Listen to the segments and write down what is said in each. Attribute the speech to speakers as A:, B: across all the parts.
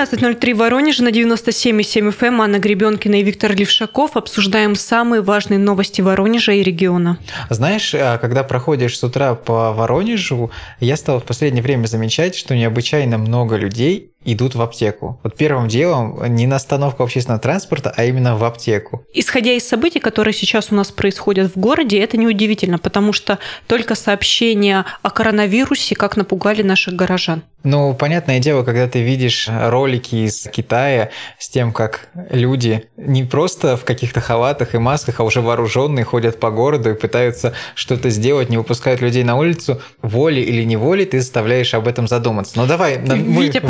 A: 17.03 Воронеж на 97,7 FM. Эм. Анна Гребенкина и Виктор Левшаков. Обсуждаем самые важные новости Воронежа и региона.
B: Знаешь, а, когда проходишь с утра по Воронежу, я стал в последнее время замечать, что необычайно много людей идут в аптеку. Вот первым делом не на остановку общественного транспорта, а именно в аптеку.
A: Исходя из событий, которые сейчас у нас происходят в городе, это неудивительно, потому что только сообщения о коронавирусе как напугали наших горожан.
B: Ну, понятное дело, когда ты видишь ролики из Китая с тем, как люди не просто в каких-то халатах и масках, а уже вооруженные ходят по городу и пытаются что-то сделать, не выпускают людей на улицу, волей или неволей ты заставляешь об этом задуматься. Ну давай, мы Витя,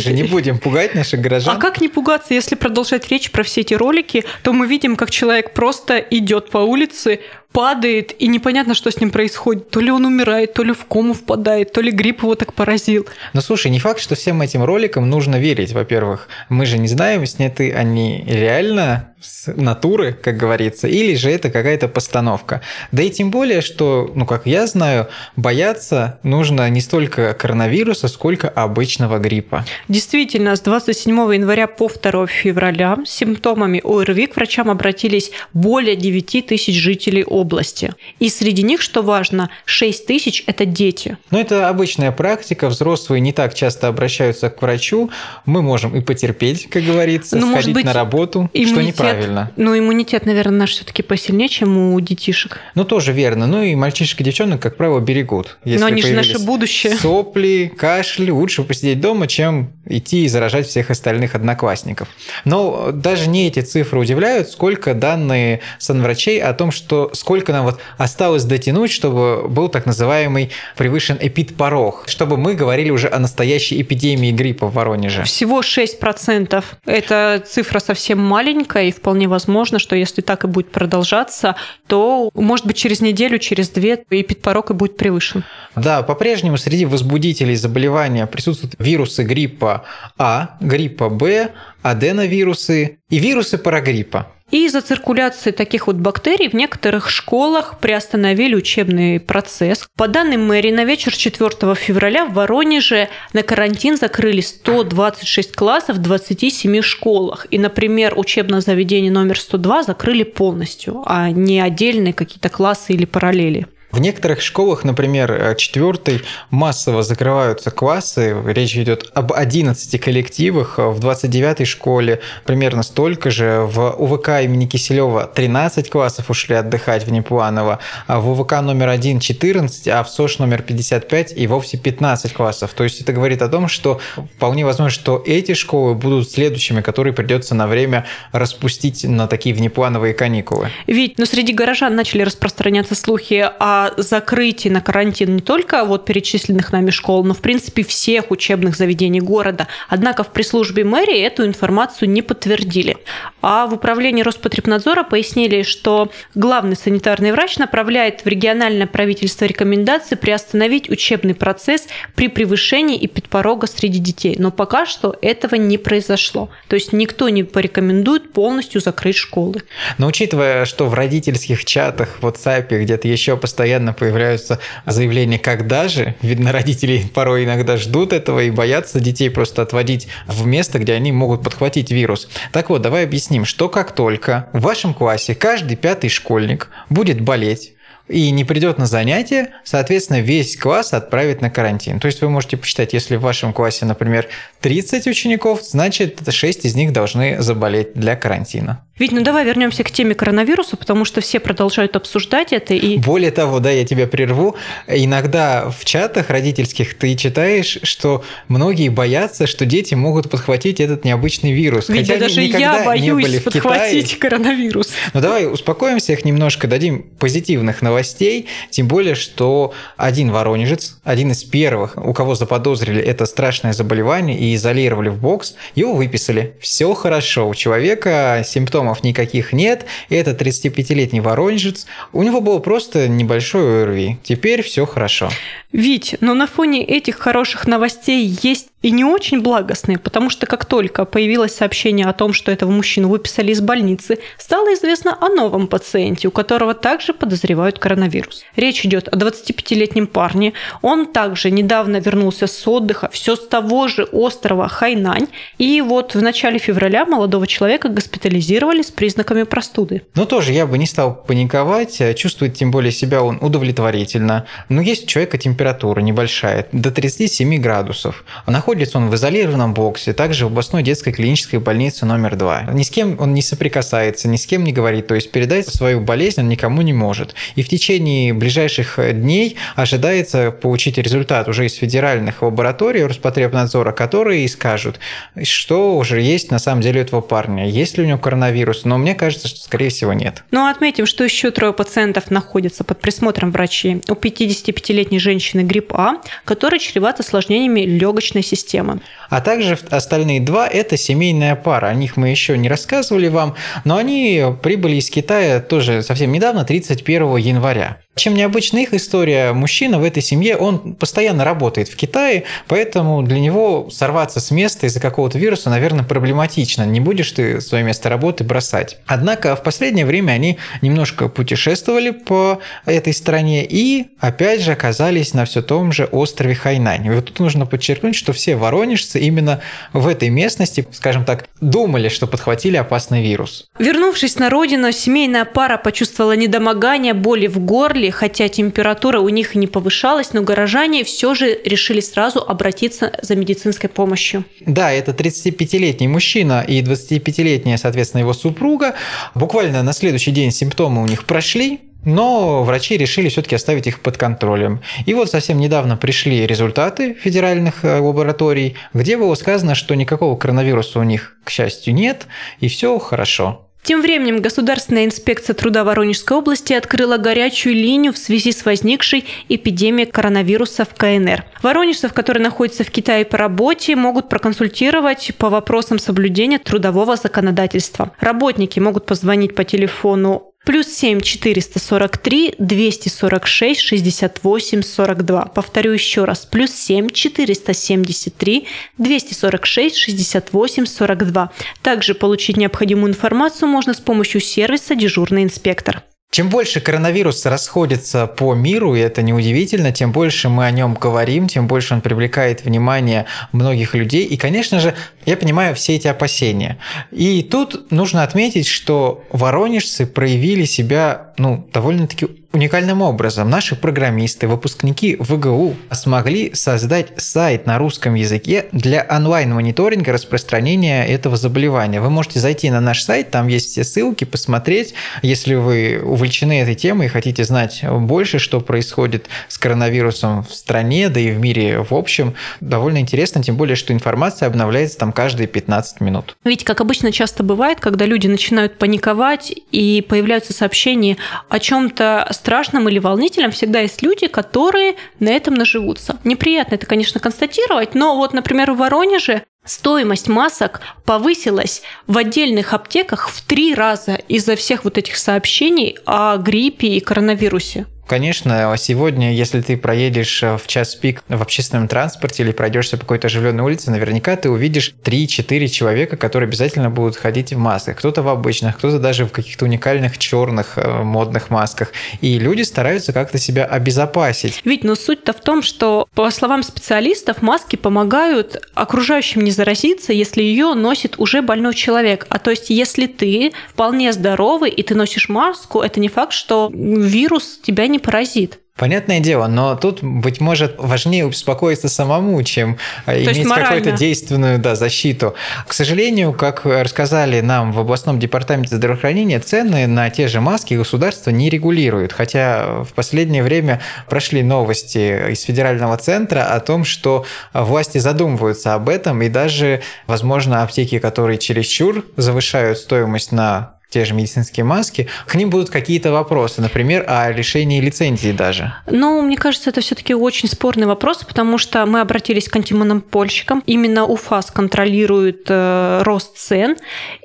B: в Воронеже не будем пугать наших горожан.
A: А как не пугаться, если продолжать речь про все эти ролики, то мы видим, как человек просто идет по улице, падает, и непонятно, что с ним происходит. То ли он умирает, то ли в кому впадает, то ли грипп его так поразил.
B: Ну, слушай, не факт, что всем этим роликам нужно верить, во-первых. Мы же не знаем, сняты они реально с натуры, как говорится, или же это какая-то постановка. Да и тем более, что, ну, как я знаю, бояться нужно не столько коронавируса, сколько обычного гриппа.
A: Действительно, с 27 января по 2 февраля с симптомами ОРВИ к врачам обратились более 9 тысяч жителей области. И среди них, что важно, 6 тысяч – это дети.
B: Ну, это обычная практика. Взрослые не так часто обращаются к врачу. Мы можем и потерпеть, как говорится, ну, сходить быть, на работу, иммунитет, что неправильно.
A: Ну, иммунитет, наверное, наш все-таки посильнее, чем у детишек.
B: Ну, тоже верно. Ну, и мальчишек и девчонок, как правило, берегут.
A: Если Но они же наше будущее.
B: Сопли, кашель, лучше посидеть дома, чем идти и заражать всех остальных одноклассников. Но даже не эти цифры удивляют, сколько данные санврачей о том, что сколько нам вот осталось дотянуть, чтобы был так называемый превышен эпидпорог, чтобы мы говорили уже о настоящей эпидемии гриппа в Воронеже?
A: Всего 6%. Это цифра совсем маленькая, и вполне возможно, что если так и будет продолжаться, то, может быть, через неделю, через две эпидпорог и будет превышен.
B: Да, по-прежнему среди возбудителей заболевания присутствуют вирусы гриппа А, гриппа Б, аденовирусы и вирусы парагриппа.
A: И из-за циркуляции таких вот бактерий в некоторых школах приостановили учебный процесс. По данным мэрии, на вечер 4 февраля в Воронеже на карантин закрыли 126 классов в 27 школах. И, например, учебное заведение номер 102 закрыли полностью, а не отдельные какие-то классы или параллели.
B: В некоторых школах, например, э, четвертой массово закрываются классы. Речь идет об 11 коллективах. В 29-й школе примерно столько же. В УВК имени Киселева 13 классов ушли отдыхать в Непланово. А в УВК номер 1 14, а в СОШ номер 55 и вовсе 15 классов. То есть это говорит о том, что вполне возможно, что эти школы будут следующими, которые придется на время распустить на такие внеплановые каникулы.
A: Ведь, но ну, среди горожан начали распространяться слухи о закрытии на карантин не только вот перечисленных нами школ, но в принципе всех учебных заведений города. Однако в пресс-службе мэрии эту информацию не подтвердили. А в управлении Роспотребнадзора пояснили, что главный санитарный врач направляет в региональное правительство рекомендации приостановить учебный процесс при превышении и подпорога среди детей. Но пока что этого не произошло. То есть никто не порекомендует полностью закрыть школы.
B: Но учитывая, что в родительских чатах, в WhatsApp, где-то еще постоянно постоянно появляются заявления «когда же?». Видно, родители порой иногда ждут этого и боятся детей просто отводить в место, где они могут подхватить вирус. Так вот, давай объясним, что как только в вашем классе каждый пятый школьник будет болеть, и не придет на занятие, соответственно, весь класс отправит на карантин. То есть вы можете посчитать, если в вашем классе, например, 30 учеников, значит 6 из них должны заболеть для карантина.
A: Ведь, ну давай вернемся к теме коронавируса, потому что все продолжают обсуждать это. И...
B: Более того, да, я тебя прерву. Иногда в чатах родительских ты читаешь, что многие боятся, что дети могут подхватить этот необычный вирус.
A: Ведь
B: хотя
A: даже я боюсь подхватить
B: Китае.
A: коронавирус.
B: Ну давай успокоим всех немножко, дадим позитивных новостей. Тем более, что один воронежец, один из первых, у кого заподозрили это страшное заболевание и изолировали в бокс, его выписали. Все хорошо. У человека симптомы симптомов никаких нет, это 35-летний воронежец, у него был просто небольшой ОРВИ. Теперь все хорошо.
A: Вить, но на фоне этих хороших новостей есть и не очень благостные, потому что как только появилось сообщение о том, что этого мужчину выписали из больницы, стало известно о новом пациенте, у которого также подозревают коронавирус. Речь идет о 25-летнем парне. Он также недавно вернулся с отдыха, все с того же острова Хайнань. И вот в начале февраля молодого человека госпитализировали с признаками простуды.
B: Ну, тоже я бы не стал паниковать, чувствует тем более себя он удовлетворительно. Но есть у человека температура небольшая, до 37 градусов. Находится он в изолированном боксе, также в областной детской клинической больнице номер 2. Ни с кем он не соприкасается, ни с кем не говорит, то есть передать свою болезнь он никому не может. И в течение ближайших дней ожидается получить результат уже из федеральных лабораторий Роспотребнадзора, которые скажут, что уже есть на самом деле у этого парня, есть ли у него коронавирус, но мне кажется, что скорее всего нет.
A: Ну, отметим, что еще трое пациентов находятся под присмотром врачей. У 55-летней женщины грипп А, который чреват осложнениями легочной системы.
B: А также остальные два – это семейная пара. О них мы еще не рассказывали вам, но они прибыли из Китая тоже совсем недавно, 31 января. Чем необычна их история, мужчина в этой семье, он постоянно работает в Китае, поэтому для него сорваться с места из-за какого-то вируса, наверное, проблематично. Не будешь ты свое место работы бросать. Однако в последнее время они немножко путешествовали по этой стране и, опять же, оказались на все том же острове Хайнань. И вот тут нужно подчеркнуть, что все воронежцы именно в этой местности, скажем так, думали, что подхватили опасный вирус.
A: Вернувшись на родину, семейная пара почувствовала недомогание, боли в горле, жители, хотя температура у них не повышалась, но горожане все же решили сразу обратиться за медицинской помощью.
B: Да, это 35-летний мужчина и 25-летняя, соответственно, его супруга. Буквально на следующий день симптомы у них прошли, но врачи решили все-таки оставить их под контролем. И вот совсем недавно пришли результаты федеральных э, лабораторий, где было сказано, что никакого коронавируса у них, к счастью, нет, и все хорошо.
A: Тем временем Государственная инспекция труда Воронежской области открыла горячую линию в связи с возникшей эпидемией коронавируса в КНР. Воронежцев, которые находятся в Китае по работе, могут проконсультировать по вопросам соблюдения трудового законодательства. Работники могут позвонить по телефону Плюс 7 443 246 68 42. Повторю еще раз. Плюс 7 473 246 68 42. Также получить необходимую информацию можно с помощью сервиса «Дежурный инспектор».
B: Чем больше коронавирус расходится по миру, и это неудивительно, тем больше мы о нем говорим, тем больше он привлекает внимание многих людей. И, конечно же, я понимаю все эти опасения. И тут нужно отметить, что воронежцы проявили себя ну, довольно-таки уникальным образом. Наши программисты, выпускники ВГУ смогли создать сайт на русском языке для онлайн-мониторинга распространения этого заболевания. Вы можете зайти на наш сайт, там есть все ссылки, посмотреть, если вы увлечены этой темой и хотите знать больше, что происходит с коронавирусом в стране, да и в мире в общем. Довольно интересно, тем более, что информация обновляется там каждые 15 минут.
A: Ведь, как обычно часто бывает, когда люди начинают паниковать и появляются сообщения о чем-то страшном или волнительном, всегда есть люди, которые на этом наживутся. Неприятно это, конечно, констатировать, но вот, например, в Воронеже Стоимость масок повысилась в отдельных аптеках в три раза из-за всех вот этих сообщений о гриппе и коронавирусе.
B: Конечно, сегодня, если ты проедешь э, в час пик в общественном транспорте или пройдешься по какой-то оживленной улице, наверняка ты увидишь 3-4 человека, которые обязательно будут ходить в масках. Кто-то в обычных, кто-то даже в каких-то уникальных черных э, модных масках. И люди стараются как-то себя обезопасить.
A: Ведь, но суть-то в том, что, по словам специалистов, маски помогают окружающим не заразиться, если ее носит уже больной человек. А то есть, если ты вполне здоровый и ты носишь маску, это не факт, что вирус тебя не не поразит.
B: Понятное дело, но тут, быть может, важнее успокоиться самому, чем э, То иметь какую-то действенную да, защиту. К сожалению, как рассказали нам в областном департаменте здравоохранения, цены на те же маски государство не регулирует. Хотя в последнее время прошли новости из федерального центра о том, что власти задумываются об этом, и даже, возможно, аптеки, которые чересчур завышают стоимость на те же медицинские маски, к ним будут какие-то вопросы, например, о лишении лицензии даже.
A: Ну, мне кажется, это все-таки очень спорный вопрос, потому что мы обратились к антимонопольщикам. Именно УФАС контролирует э, рост цен.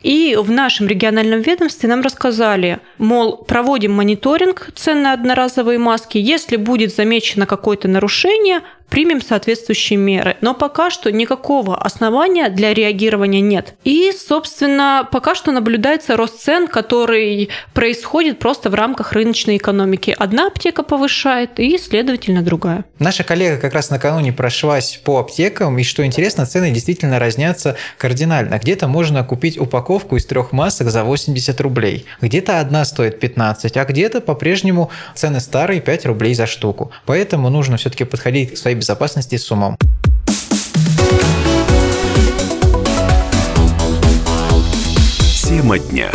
A: И в нашем региональном ведомстве нам рассказали, мол, проводим мониторинг цен на одноразовые маски. Если будет замечено какое-то нарушение, примем соответствующие меры. Но пока что никакого основания для реагирования нет. И, собственно, пока что наблюдается рост цен, который происходит просто в рамках рыночной экономики. Одна аптека повышает, и, следовательно, другая.
B: Наша коллега как раз накануне прошлась по аптекам, и что интересно, цены действительно разнятся кардинально. Где-то можно купить упаковку из трех масок за 80 рублей, где-то одна стоит 15, а где-то по-прежнему цены старые 5 рублей за штуку. Поэтому нужно все-таки подходить к своей безопасности с умом.
C: Тема дня.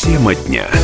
C: Тема дня.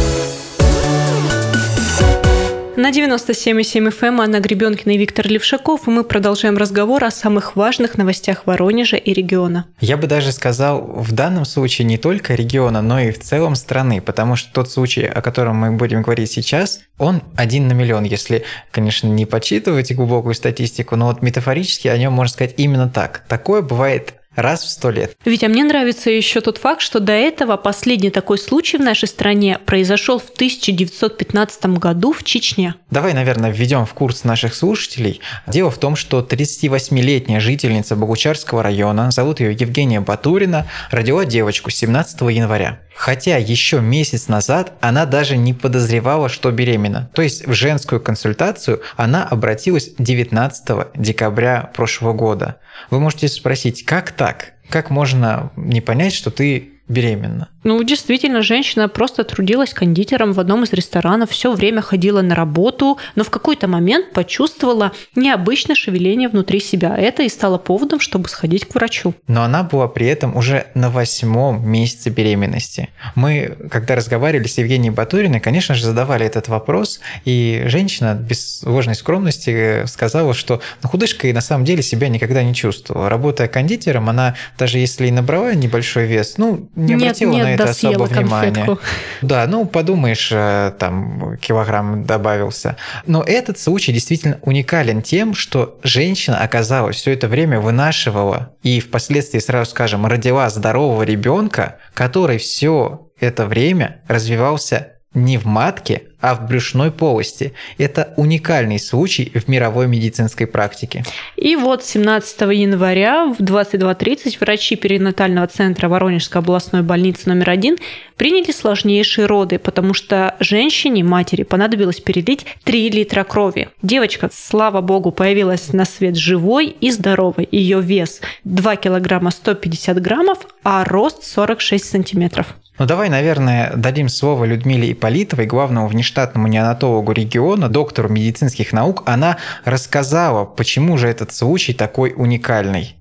A: На 97,7 FM Анна Гребенкина и Виктор Левшаков, и мы продолжаем разговор о самых важных новостях Воронежа и региона.
B: Я бы даже сказал, в данном случае не только региона, но и в целом страны, потому что тот случай, о котором мы будем говорить сейчас, он один на миллион, если, конечно, не подсчитывать глубокую статистику, но вот метафорически о нем можно сказать именно так. Такое бывает раз в сто лет.
A: Витя, мне нравится еще тот факт, что до этого последний такой случай в нашей стране произошел в 1915 году в Чечне.
B: Давай, наверное, введем в курс наших слушателей. Дело в том, что 38-летняя жительница Богучарского района, зовут ее Евгения Батурина, родила девочку 17 января. Хотя еще месяц назад она даже не подозревала, что беременна. То есть в женскую консультацию она обратилась 19 декабря прошлого года. Вы можете спросить, как так? Как можно не понять, что ты беременна?
A: Ну, действительно, женщина просто трудилась кондитером в одном из ресторанов, все время ходила на работу, но в какой-то момент почувствовала необычное шевеление внутри себя. Это и стало поводом, чтобы сходить к врачу.
B: Но она была при этом уже на восьмом месяце беременности. Мы, когда разговаривали с Евгенией Батуриной, конечно же, задавали этот вопрос, и женщина без ложной скромности сказала, что ну, худышка и на самом деле себя никогда не чувствовала. Работая кондитером, она даже если и набрала небольшой вес, ну, не обратила
A: нет,
B: на это особо внимания.
A: Конфетку.
B: Да, ну подумаешь, э, там килограмм добавился. Но этот случай действительно уникален тем, что женщина оказалась все это время вынашивала и впоследствии, сразу скажем, родила здорового ребенка, который все это время развивался не в матке, а в брюшной полости. Это уникальный случай в мировой медицинской практике.
A: И вот 17 января в 22.30 врачи перинатального центра Воронежской областной больницы номер один приняли сложнейшие роды, потому что женщине, матери, понадобилось перелить 3 литра крови. Девочка, слава богу, появилась на свет живой и здоровой. Ее вес 2 килограмма 150 граммов, а рост 46 сантиметров.
B: Ну давай, наверное, дадим слово Людмиле Иполитовой, главному внештатному неонатологу региона, доктору медицинских наук. Она рассказала, почему же этот случай такой уникальный.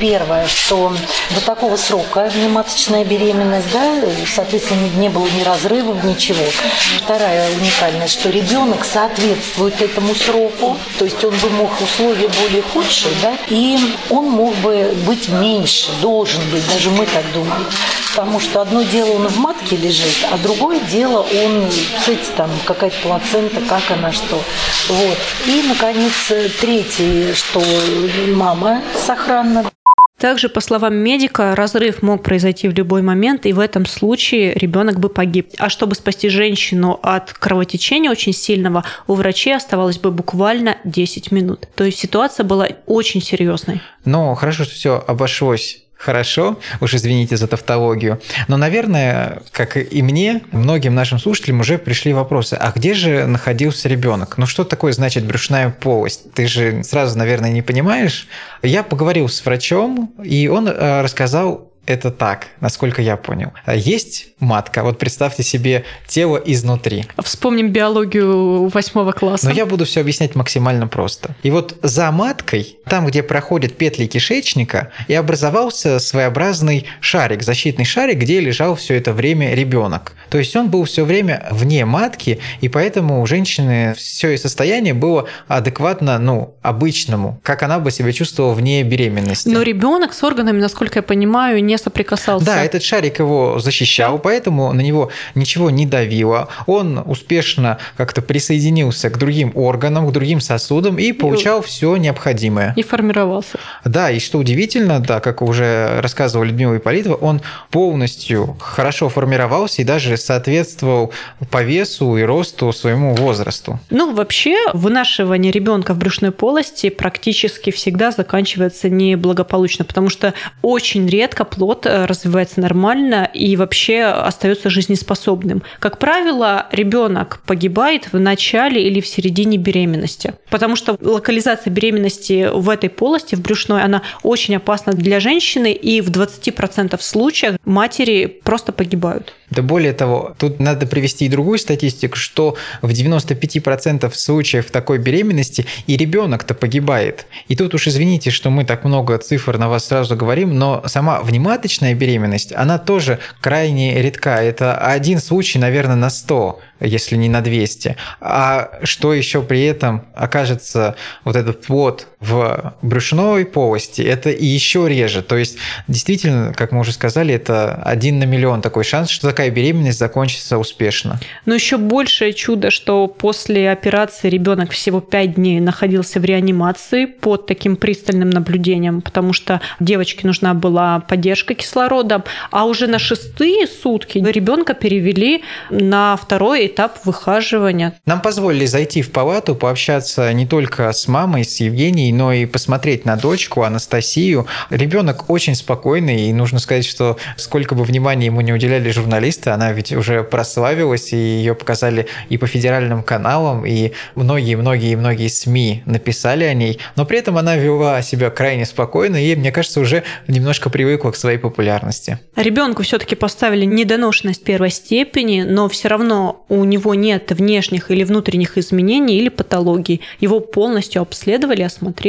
D: Первое, что до такого срока внематочная беременность, да, соответственно, не было ни разрывов, ничего. Вторая уникальность, что ребенок соответствует этому сроку, то есть он бы мог условия более худшие, да, и он мог бы быть меньше, должен быть, даже мы так думаем. Потому что одно дело он в матке лежит, а другое дело он, кстати, там какая-то плацента, как она, что. Вот. И, наконец, третье, что мама сохранна.
A: Также, по словам медика, разрыв мог произойти в любой момент, и в этом случае ребенок бы погиб. А чтобы спасти женщину от кровотечения очень сильного, у врачей оставалось бы буквально 10 минут. То есть ситуация была очень серьезной.
B: Но хорошо, что все обошлось хорошо, уж извините за тавтологию. Но, наверное, как и мне, многим нашим слушателям уже пришли вопросы, а где же находился ребенок? Ну что такое значит брюшная полость? Ты же сразу, наверное, не понимаешь. Я поговорил с врачом, и он э, рассказал это так, насколько я понял. А Есть матка, вот представьте себе тело изнутри.
A: Вспомним биологию восьмого класса.
B: Но я буду все объяснять максимально просто. И вот за маткой, там, где проходят петли кишечника, и образовался своеобразный шарик, защитный шарик, где лежал все это время ребенок. То есть он был все время вне матки, и поэтому у женщины все ее состояние было адекватно, ну, обычному, как она бы себя чувствовала вне беременности.
A: Но ребенок с органами, насколько я понимаю, не соприкасался.
B: Да, этот шарик его защищал, поэтому на него ничего не давило. Он успешно как-то присоединился к другим органам, к другим сосудам и получал все необходимое.
A: И формировался.
B: Да, и что удивительно, да, как уже рассказывала Людмила Ипполитова, он полностью хорошо формировался и даже соответствовал по весу и росту своему возрасту.
A: Ну, вообще, вынашивание ребенка в брюшной полости практически всегда заканчивается неблагополучно, потому что очень редко плод э, развивается нормально и вообще остается жизнеспособным. Как правило, ребенок погибает в начале или в середине беременности, потому что локализация беременности в этой полости, в брюшной, она очень опасна для женщины, и в 20% случаев матери просто погибают.
B: Да более того, тут надо привести и другую статистику, что в 95% случаев такой беременности и ребенок-то погибает. И тут уж извините, что мы так много цифр на вас сразу говорим, но сама внематочная беременность, она тоже крайне редка. Это один случай, наверное, на 100 если не на 200. А что еще при этом окажется вот этот плод в брюшной полости, это и еще реже. То есть, действительно, как мы уже сказали, это один на миллион такой шанс, что такая беременность закончится успешно.
A: Но еще большее чудо, что после операции ребенок всего 5 дней находился в реанимации под таким пристальным наблюдением, потому что девочке нужна была поддержка кислорода, а уже на шестые сутки ребенка перевели на второй этап выхаживания.
B: Нам позволили зайти в палату, пообщаться не только с мамой, с Евгенией, но и посмотреть на дочку Анастасию. Ребенок очень спокойный, и нужно сказать, что сколько бы внимания ему не уделяли журналисты, она ведь уже прославилась, и ее показали и по федеральным каналам, и многие-многие-многие СМИ написали о ней, но при этом она вела себя крайне спокойно, и, мне кажется, уже немножко привыкла к своей популярности.
A: Ребенку все-таки поставили недоношенность первой степени, но все равно у него нет внешних или внутренних изменений или патологий. Его полностью обследовали, осмотрели.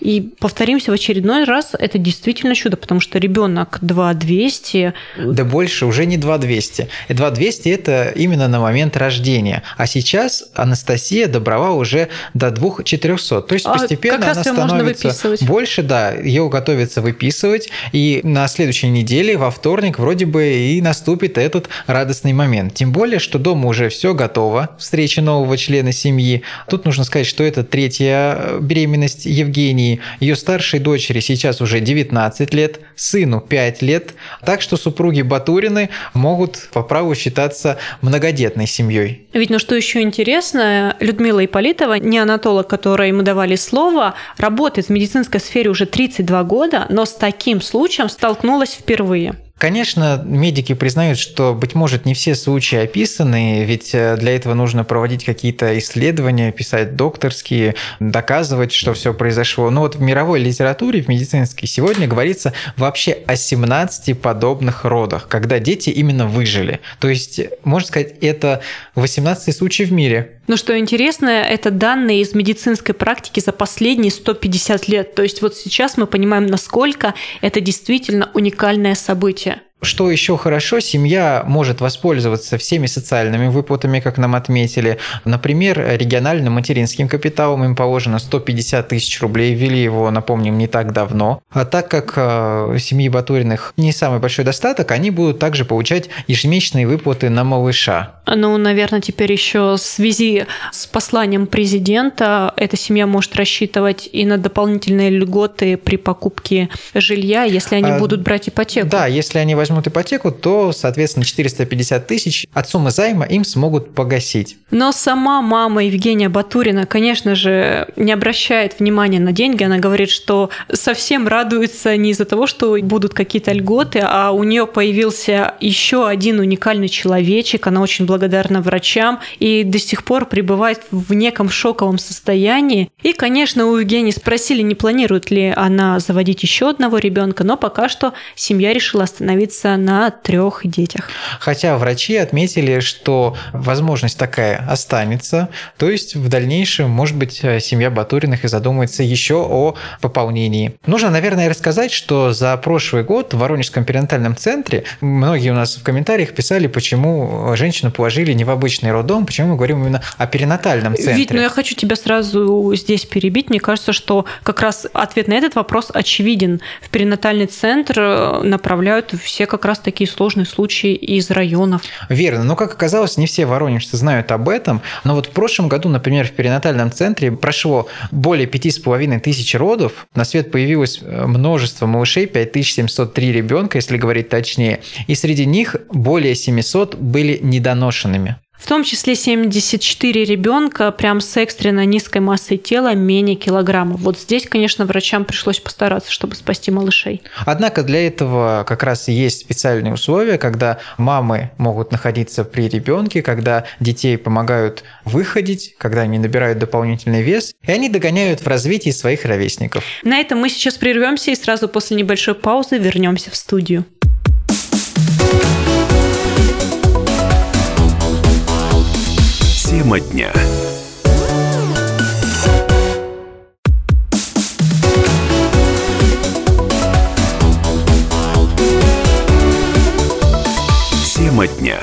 A: И повторимся в очередной раз, это действительно чудо, потому что ребенок 2200.
B: Да больше, уже не 2200. 2200 это именно на момент рождения. А сейчас Анастасия добрала уже до 2400. То есть
A: А,
B: постепенно
A: раз
B: она становится больше, да, ее готовится выписывать. И на следующей неделе, во вторник, вроде бы и наступит этот радостный момент. Тем более, что дома уже все готово, встреча нового члена семьи. Тут нужно сказать, что это третья э, беременность Евгении. Ее старшей дочери сейчас уже 19 лет, сыну 5 лет. Так что супруги Батурины могут по праву считаться многодетной семьей.
A: Ведь, ну что еще интересно, Людмила Иполитова, неонатолог, которой мы давали слово, работает в медицинской сфере уже 32 года, но с таким случаем столкнулась впервые.
B: Конечно, медики признают, что, быть может, не все случаи описаны, ведь э, для этого нужно проводить какие-то исследования, писать докторские, доказывать, что все произошло. Но вот в мировой литературе, в медицинской, сегодня говорится вообще о 17 подобных родах, когда дети именно выжили. То есть, можно сказать, это 18 случай в мире.
A: Но что интересно, это данные из медицинской практики за последние 150 лет. То есть вот сейчас мы понимаем, насколько это действительно уникальное событие.
B: Что еще хорошо, семья может воспользоваться всеми социальными выплатами, как нам отметили. Например, региональным материнским капиталом им положено 150 тысяч рублей, ввели его, напомним, не так давно. А так как э, семьи Батуриных не самый большой достаток, они будут также получать ежемесячные выплаты на малыша.
A: Ну, наверное, теперь еще в связи с посланием президента эта семья может рассчитывать и на дополнительные льготы при покупке жилья, если они
B: А,
A: будут брать ипотеку.
B: Да, если они возьмут возьмут ипотеку, то, соответственно, 450 тысяч от суммы займа им смогут погасить.
A: Но сама мама Евгения Батурина, конечно же, не обращает внимания на деньги. Она говорит, что совсем радуется не из-за того, что будут какие-то льготы, а у нее появился еще один уникальный человечек. Она очень благодарна врачам и до сих пор пребывает в неком шоковом состоянии. И, конечно, у Евгении спросили, не планирует ли она заводить еще одного ребенка, но пока что семья решила остановиться на трех детях.
B: Хотя врачи отметили, что возможность такая останется, то есть в дальнейшем, может быть, семья Батуриных и задумается еще о пополнении. Нужно, наверное, рассказать, что за прошлый год в Воронежском перинатальном центре многие у нас в комментариях писали, почему женщину положили не в обычный роддом, почему мы говорим именно о перинатальном центре.
A: Вить, ну я хочу тебя сразу здесь перебить. Мне кажется, что как раз ответ на этот вопрос очевиден. В перинатальный центр э, направляют все как раз такие сложные случаи из районов.
B: Верно. Но, как оказалось, не все воронежцы знают об этом. Но вот в прошлом году, например, в перинатальном центре прошло более пяти с половиной тысяч родов. На свет появилось э, множество малышей, 5703 ребенка, если говорить точнее. И среди них более 700 были недоношенными.
A: В том числе 74 ребенка прям с экстренно низкой массой тела менее килограмма. Вот здесь, конечно, врачам пришлось постараться, чтобы спасти малышей.
B: Однако для этого как раз и есть специальные условия, когда мамы могут находиться при ребенке, когда детей помогают выходить, когда они набирают дополнительный вес, и они догоняют в развитии своих ровесников.
A: На этом мы сейчас прервемся и сразу после небольшой паузы вернемся в студию.
C: Тема дня. Тема дня.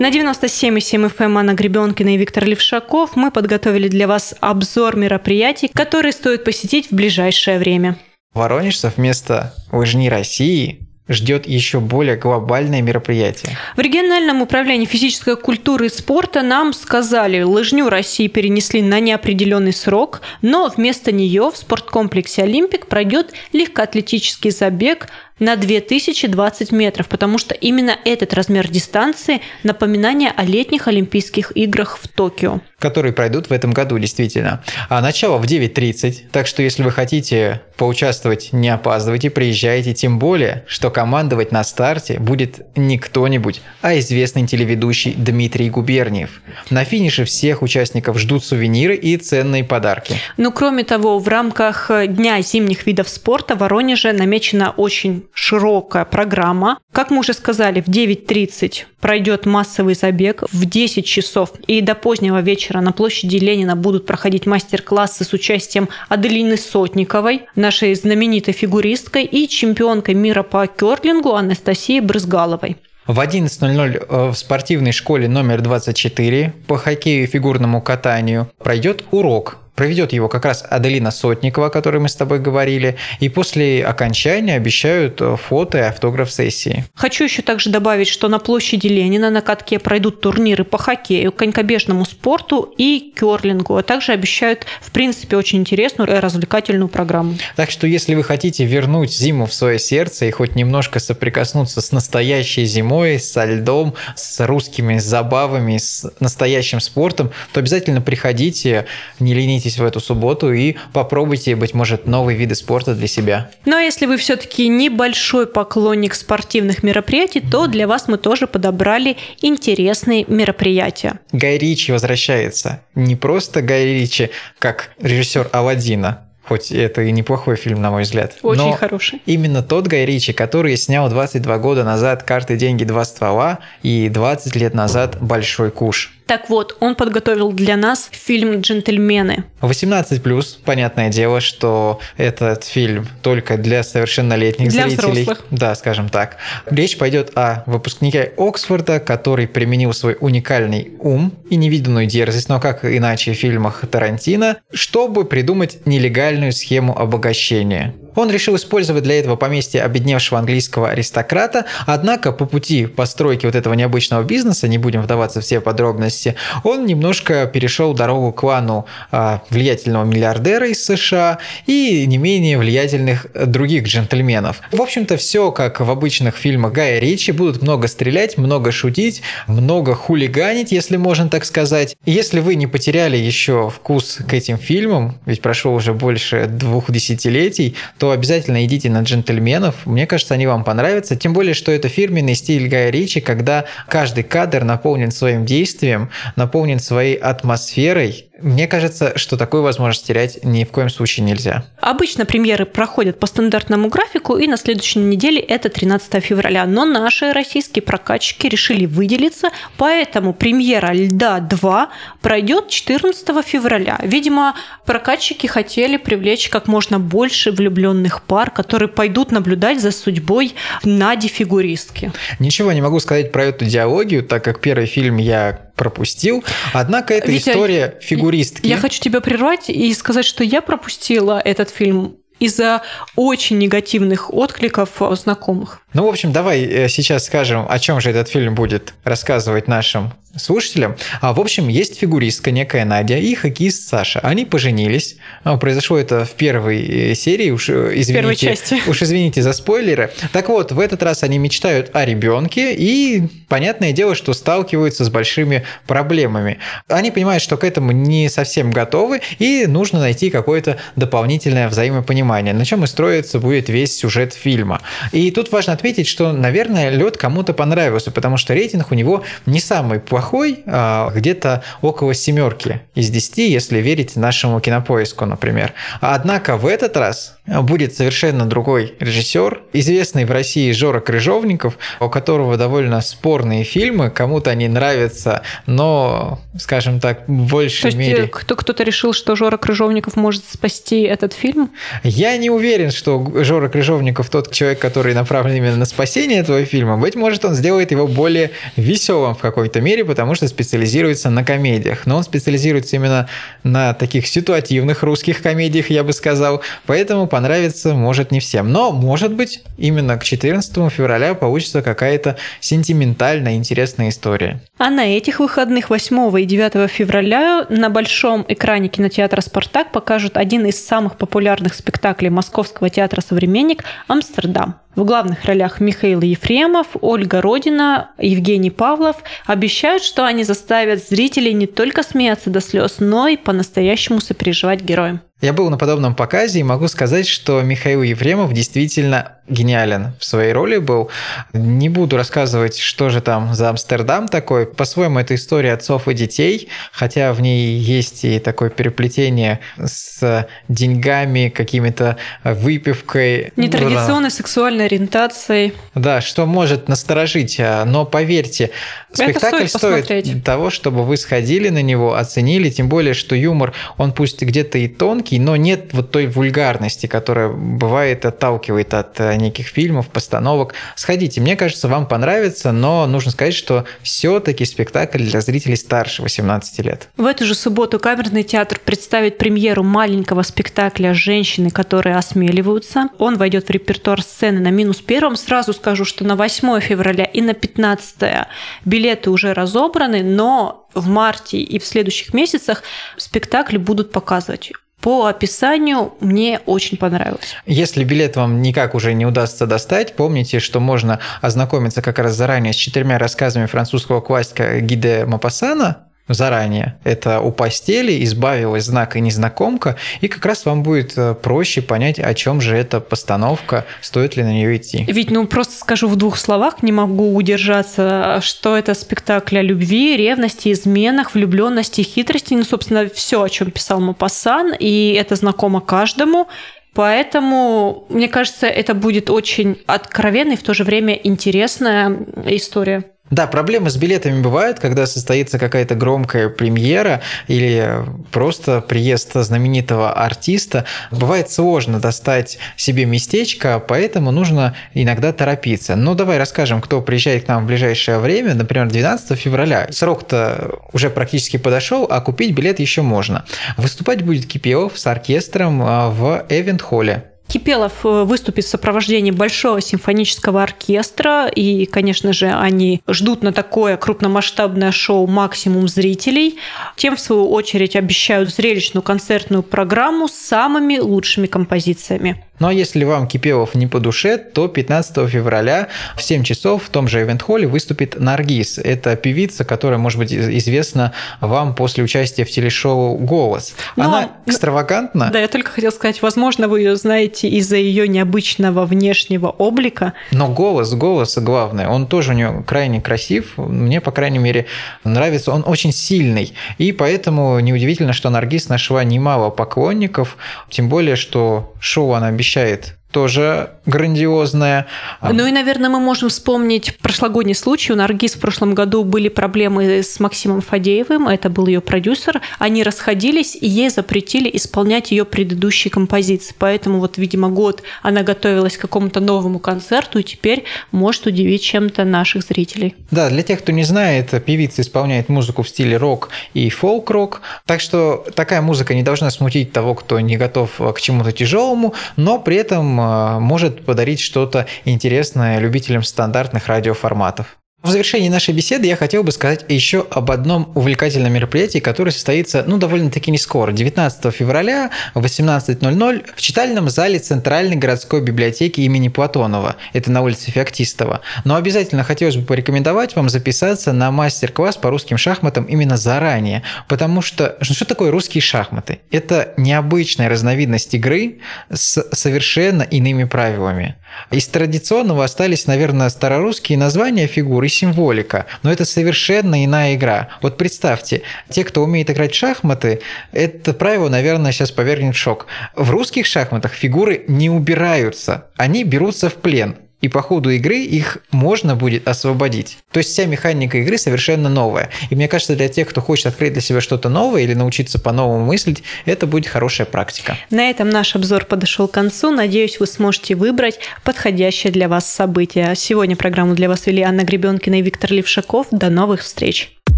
A: На 97,7 FM Анна Гребенкина и Виктор Левшаков мы подготовили для вас обзор мероприятий, которые стоит посетить в ближайшее время.
B: Воронежцев вместо лыжни России ждет еще более глобальное мероприятие.
A: В региональном управлении физической культуры и спорта нам сказали, лыжню России перенесли на неопределенный срок, но вместо нее в спорткомплексе «Олимпик» пройдет легкоатлетический забег на 2020 метров, потому что именно этот размер дистанции – напоминание о летних Олимпийских играх в Токио.
B: Которые пройдут в этом году, действительно. А начало в 9.30, так что если вы хотите поучаствовать, не опаздывайте, приезжайте, тем более, что командовать на старте будет не кто-нибудь, а известный телеведущий Дмитрий Губерниев. На финише всех участников ждут сувениры и ценные подарки.
A: Ну, кроме того, в рамках Дня зимних видов спорта в Воронеже намечена очень широкая программа. Как мы уже сказали, в 9.30 пройдет массовый забег, в 10 часов и до позднего вечера на площади Ленина будут проходить мастер-классы с участием Аделины Сотниковой, нашей знаменитой фигуристкой и чемпионкой мира по керлингу Анастасии Брызгаловой.
B: В 11.00 э, в спортивной школе номер 24 по хоккею и фигурному катанию пройдет урок Проведет его как раз Аделина Сотникова, о которой мы с тобой говорили, и после окончания обещают э, фото и автограф сессии.
A: Хочу еще также добавить, что на площади Ленина на катке пройдут турниры по хоккею, конькобежному спорту и керлингу, а также обещают, в принципе, очень интересную и развлекательную программу.
B: Так что, если вы хотите вернуть зиму в свое сердце и хоть немножко соприкоснуться с настоящей зимой, со льдом, с русскими забавами, с настоящим спортом, то обязательно приходите, не ленитесь в эту субботу и попробуйте, быть может, новые виды спорта для себя.
A: Ну а если вы все-таки небольшой поклонник спортивных мероприятий, то для вас мы тоже подобрали интересные мероприятия.
B: Гай Ричи возвращается. Не просто Гай Ричи, как режиссер Алладина, Хоть это и неплохой фильм, на мой взгляд.
A: Очень
B: Но
A: хороший.
B: Именно тот Гай Ричи, который снял 22 года назад «Карты, деньги, два ствола» и 20 лет назад «Большой куш».
A: Так вот, он подготовил для нас фильм «Джентльмены».
B: 18+, понятное дело, что этот фильм только для совершеннолетних
A: для
B: зрителей.
A: Взрослых.
B: Да, скажем так. Речь пойдет о выпускнике Оксфорда, который применил свой уникальный ум и невиданную дерзость, но как иначе в фильмах Тарантино, чтобы придумать нелегальную схему обогащения. Он решил использовать для этого поместье обедневшего английского аристократа, однако по пути постройки вот этого необычного бизнеса, не будем вдаваться в все подробности, он немножко перешел дорогу к клану а, влиятельного миллиардера из США и не менее влиятельных других джентльменов. В общем-то, все как в обычных фильмах Гая Ричи, будут много стрелять, много шутить, много хулиганить, если можно так сказать. Если вы не потеряли еще вкус к этим фильмам, ведь прошло уже больше двух десятилетий, то обязательно идите на джентльменов. Мне кажется, они вам понравятся. Тем более, что это фирменный стиль Гая Ричи, когда каждый кадр наполнен своим действием, наполнен своей атмосферой, мне кажется, что такую возможность терять ни в коем случае нельзя.
A: Обычно премьеры проходят по стандартному графику, и на следующей неделе это 13 февраля. Но наши российские прокатчики решили выделиться, поэтому премьера «Льда 2» пройдет 14 февраля. Видимо, прокатчики хотели привлечь как можно больше влюбленных пар, которые пойдут наблюдать за судьбой Нади-фигуристки.
B: Ничего не могу сказать про эту диалогию, так как первый фильм я пропустил. Однако это
A: Витя,
B: история фигуристки.
A: Я хочу тебя прервать и сказать, что я пропустила этот фильм из-за очень негативных откликов знакомых.
B: Ну, в общем, давай э, сейчас скажем, о чем же этот фильм будет рассказывать нашим слушателям. А, в общем, есть фигуристка некая Надя и хоккеист Саша. Они поженились. А, произошло это в первой э, серии. Уж э, извините, в
A: первой части.
B: Уж извините за спойлеры. Так вот, в этот раз они мечтают о ребенке и, понятное дело, что сталкиваются с большими проблемами. Они понимают, что к этому не совсем готовы и нужно найти какое-то дополнительное взаимопонимание, на чем и строится будет весь сюжет фильма. И тут важно отметить, что, наверное, лед кому-то понравился, потому что рейтинг у него не самый плохой, а где-то около семерки из десяти, если верить нашему кинопоиску, например. Однако в этот раз будет совершенно другой режиссер, известный в России Жора Крыжовников, у которого довольно спорные фильмы, кому-то они нравятся, но, скажем так, в большей
A: То есть
B: мере...
A: Кто, кто-то решил, что Жора Крыжовников может спасти этот фильм?
B: Я не уверен, что Жора Крыжовников тот человек, который направлен именно на спасение этого фильма, быть может, он сделает его более веселым в какой-то мере, потому что специализируется на комедиях. Но он специализируется именно на таких ситуативных русских комедиях, я бы сказал. Поэтому понравится может не всем. Но, может быть, именно к 14 февраля получится какая-то сентиментальная, интересная история.
A: А на этих выходных 8 и 9 февраля на большом экране кинотеатра «Спартак» покажут один из самых популярных спектаклей Московского театра «Современник» «Амстердам». В главных ролях Михаил Ефремов, Ольга Родина, Евгений Павлов обещают, что они заставят зрителей не только смеяться до слез, но и по-настоящему сопереживать героям.
B: Я был на подобном показе и могу сказать, что Михаил Ефремов действительно гениален в своей роли был. Не буду рассказывать, что же там за Амстердам такой. По-своему, это история отцов и детей, хотя в ней есть и такое переплетение с деньгами, какими-то выпивкой.
A: Нетрадиционной сексуальной ориентацией.
B: Да, что может насторожить, а, но поверьте, спектакль стоит, стоит того, чтобы вы сходили на него, оценили, тем более, что юмор, он пусть где-то и тонкий, но нет вот той вульгарности, которая бывает отталкивает от э, неких фильмов, постановок. Сходите, мне кажется, вам понравится, но нужно сказать, что все-таки спектакль для зрителей старше 18 лет.
A: В эту же субботу Камерный театр представит премьеру маленького спектакля «Женщины, которые осмеливаются». Он войдет в репертуар сцены на минус первом. Сразу скажу, что на 8 февраля и на 15 билеты уже разобраны, но в марте и в следующих месяцах спектакли будут показывать по описанию мне очень понравилось.
B: Если билет вам никак уже не удастся достать, помните, что можно ознакомиться как раз заранее с четырьмя рассказами французского классика Гиде Мапассана, заранее. Это у постели избавилась знак и незнакомка, и как раз вам будет э, проще понять, о чем же эта постановка, стоит ли на нее идти.
A: Ведь, ну, просто скажу в двух словах, не могу удержаться, что это спектакль о любви, ревности, изменах, влюбленности, хитрости, ну, собственно, все, о чем писал Мапасан, и это знакомо каждому. Поэтому, мне кажется, это будет очень откровенная и в то же время интересная история.
B: Да, проблемы с билетами бывают, когда состоится какая-то громкая премьера или просто приезд знаменитого артиста. Бывает сложно достать себе местечко, поэтому нужно иногда торопиться. Ну, давай расскажем, кто приезжает к нам в ближайшее время, например, 12 февраля. Срок-то уже практически подошел, а купить билет еще можно. Выступать будет Кипелов с оркестром а, в Эвент-холле.
A: Кипелов э, выступит в сопровождении Большого симфонического оркестра, и, конечно же, они ждут на такое крупномасштабное шоу максимум зрителей. Тем, в свою очередь, обещают зрелищную концертную программу с самыми лучшими композициями.
B: Ну а если вам Кипелов не по душе, то 15 февраля в 7 часов в том же Эвент-холле выступит Наргиз. Это певица, которая, может быть, известна вам после участия в телешоу «Голос».
A: Ну,
B: Она
A: а-
B: экстравагантна,
A: Да, я только хотела сказать, возможно, вы ее знаете из-за ее необычного внешнего облика.
B: но голос, голос главное, он тоже у нее крайне красив. Мне, по крайней мере, нравится. Он очень сильный. И поэтому неудивительно, что Наргиз нашла немало поклонников. Тем более, что шоу она обещает тоже грандиозное.
A: Ну и, наверное, мы можем вспомнить прошлогодний случай. У Наргиз в прошлом году были проблемы с Максимом Фадеевым, это был ее продюсер. Они расходились, и ей запретили исполнять ее предыдущие композиции. Поэтому вот, видимо, год она готовилась к какому-то новому концерту, и теперь может удивить чем-то наших зрителей.
B: Да, для тех, кто не знает, певица исполняет музыку в стиле рок и фолк-рок, так что такая музыка не должна смутить того, кто не готов к чему-то тяжелому, но при этом может подарить что-то интересное любителям стандартных радиоформатов. В завершении нашей беседы я хотел бы сказать еще об одном увлекательном мероприятии, которое состоится, ну, довольно-таки не скоро. 19 февраля в 18.00 в читальном зале Центральной городской библиотеки имени Платонова. Это на улице Феоктистова. Но обязательно хотелось бы порекомендовать вам записаться на мастер-класс по русским шахматам именно заранее. Потому что, что такое русские шахматы? Это необычная разновидность игры с совершенно иными правилами. Из традиционного остались, наверное, старорусские названия фигур и символика, но это совершенно иная игра. Вот представьте, те, кто умеет играть в шахматы, это правило, наверное, сейчас повергнет в шок. В русских шахматах фигуры не убираются, они берутся в плен. И по ходу игры их можно будет освободить. То есть вся механика игры совершенно новая. И мне кажется, для тех, кто хочет открыть для себя что-то новое или научиться по-новому мыслить, это будет хорошая практика.
A: На этом наш обзор подошел к концу. Надеюсь, вы сможете выбрать подходящее для вас событие. Сегодня программу для вас вели Анна Гребенкина и Виктор Левшаков. До новых встреч!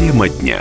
C: Тема дня.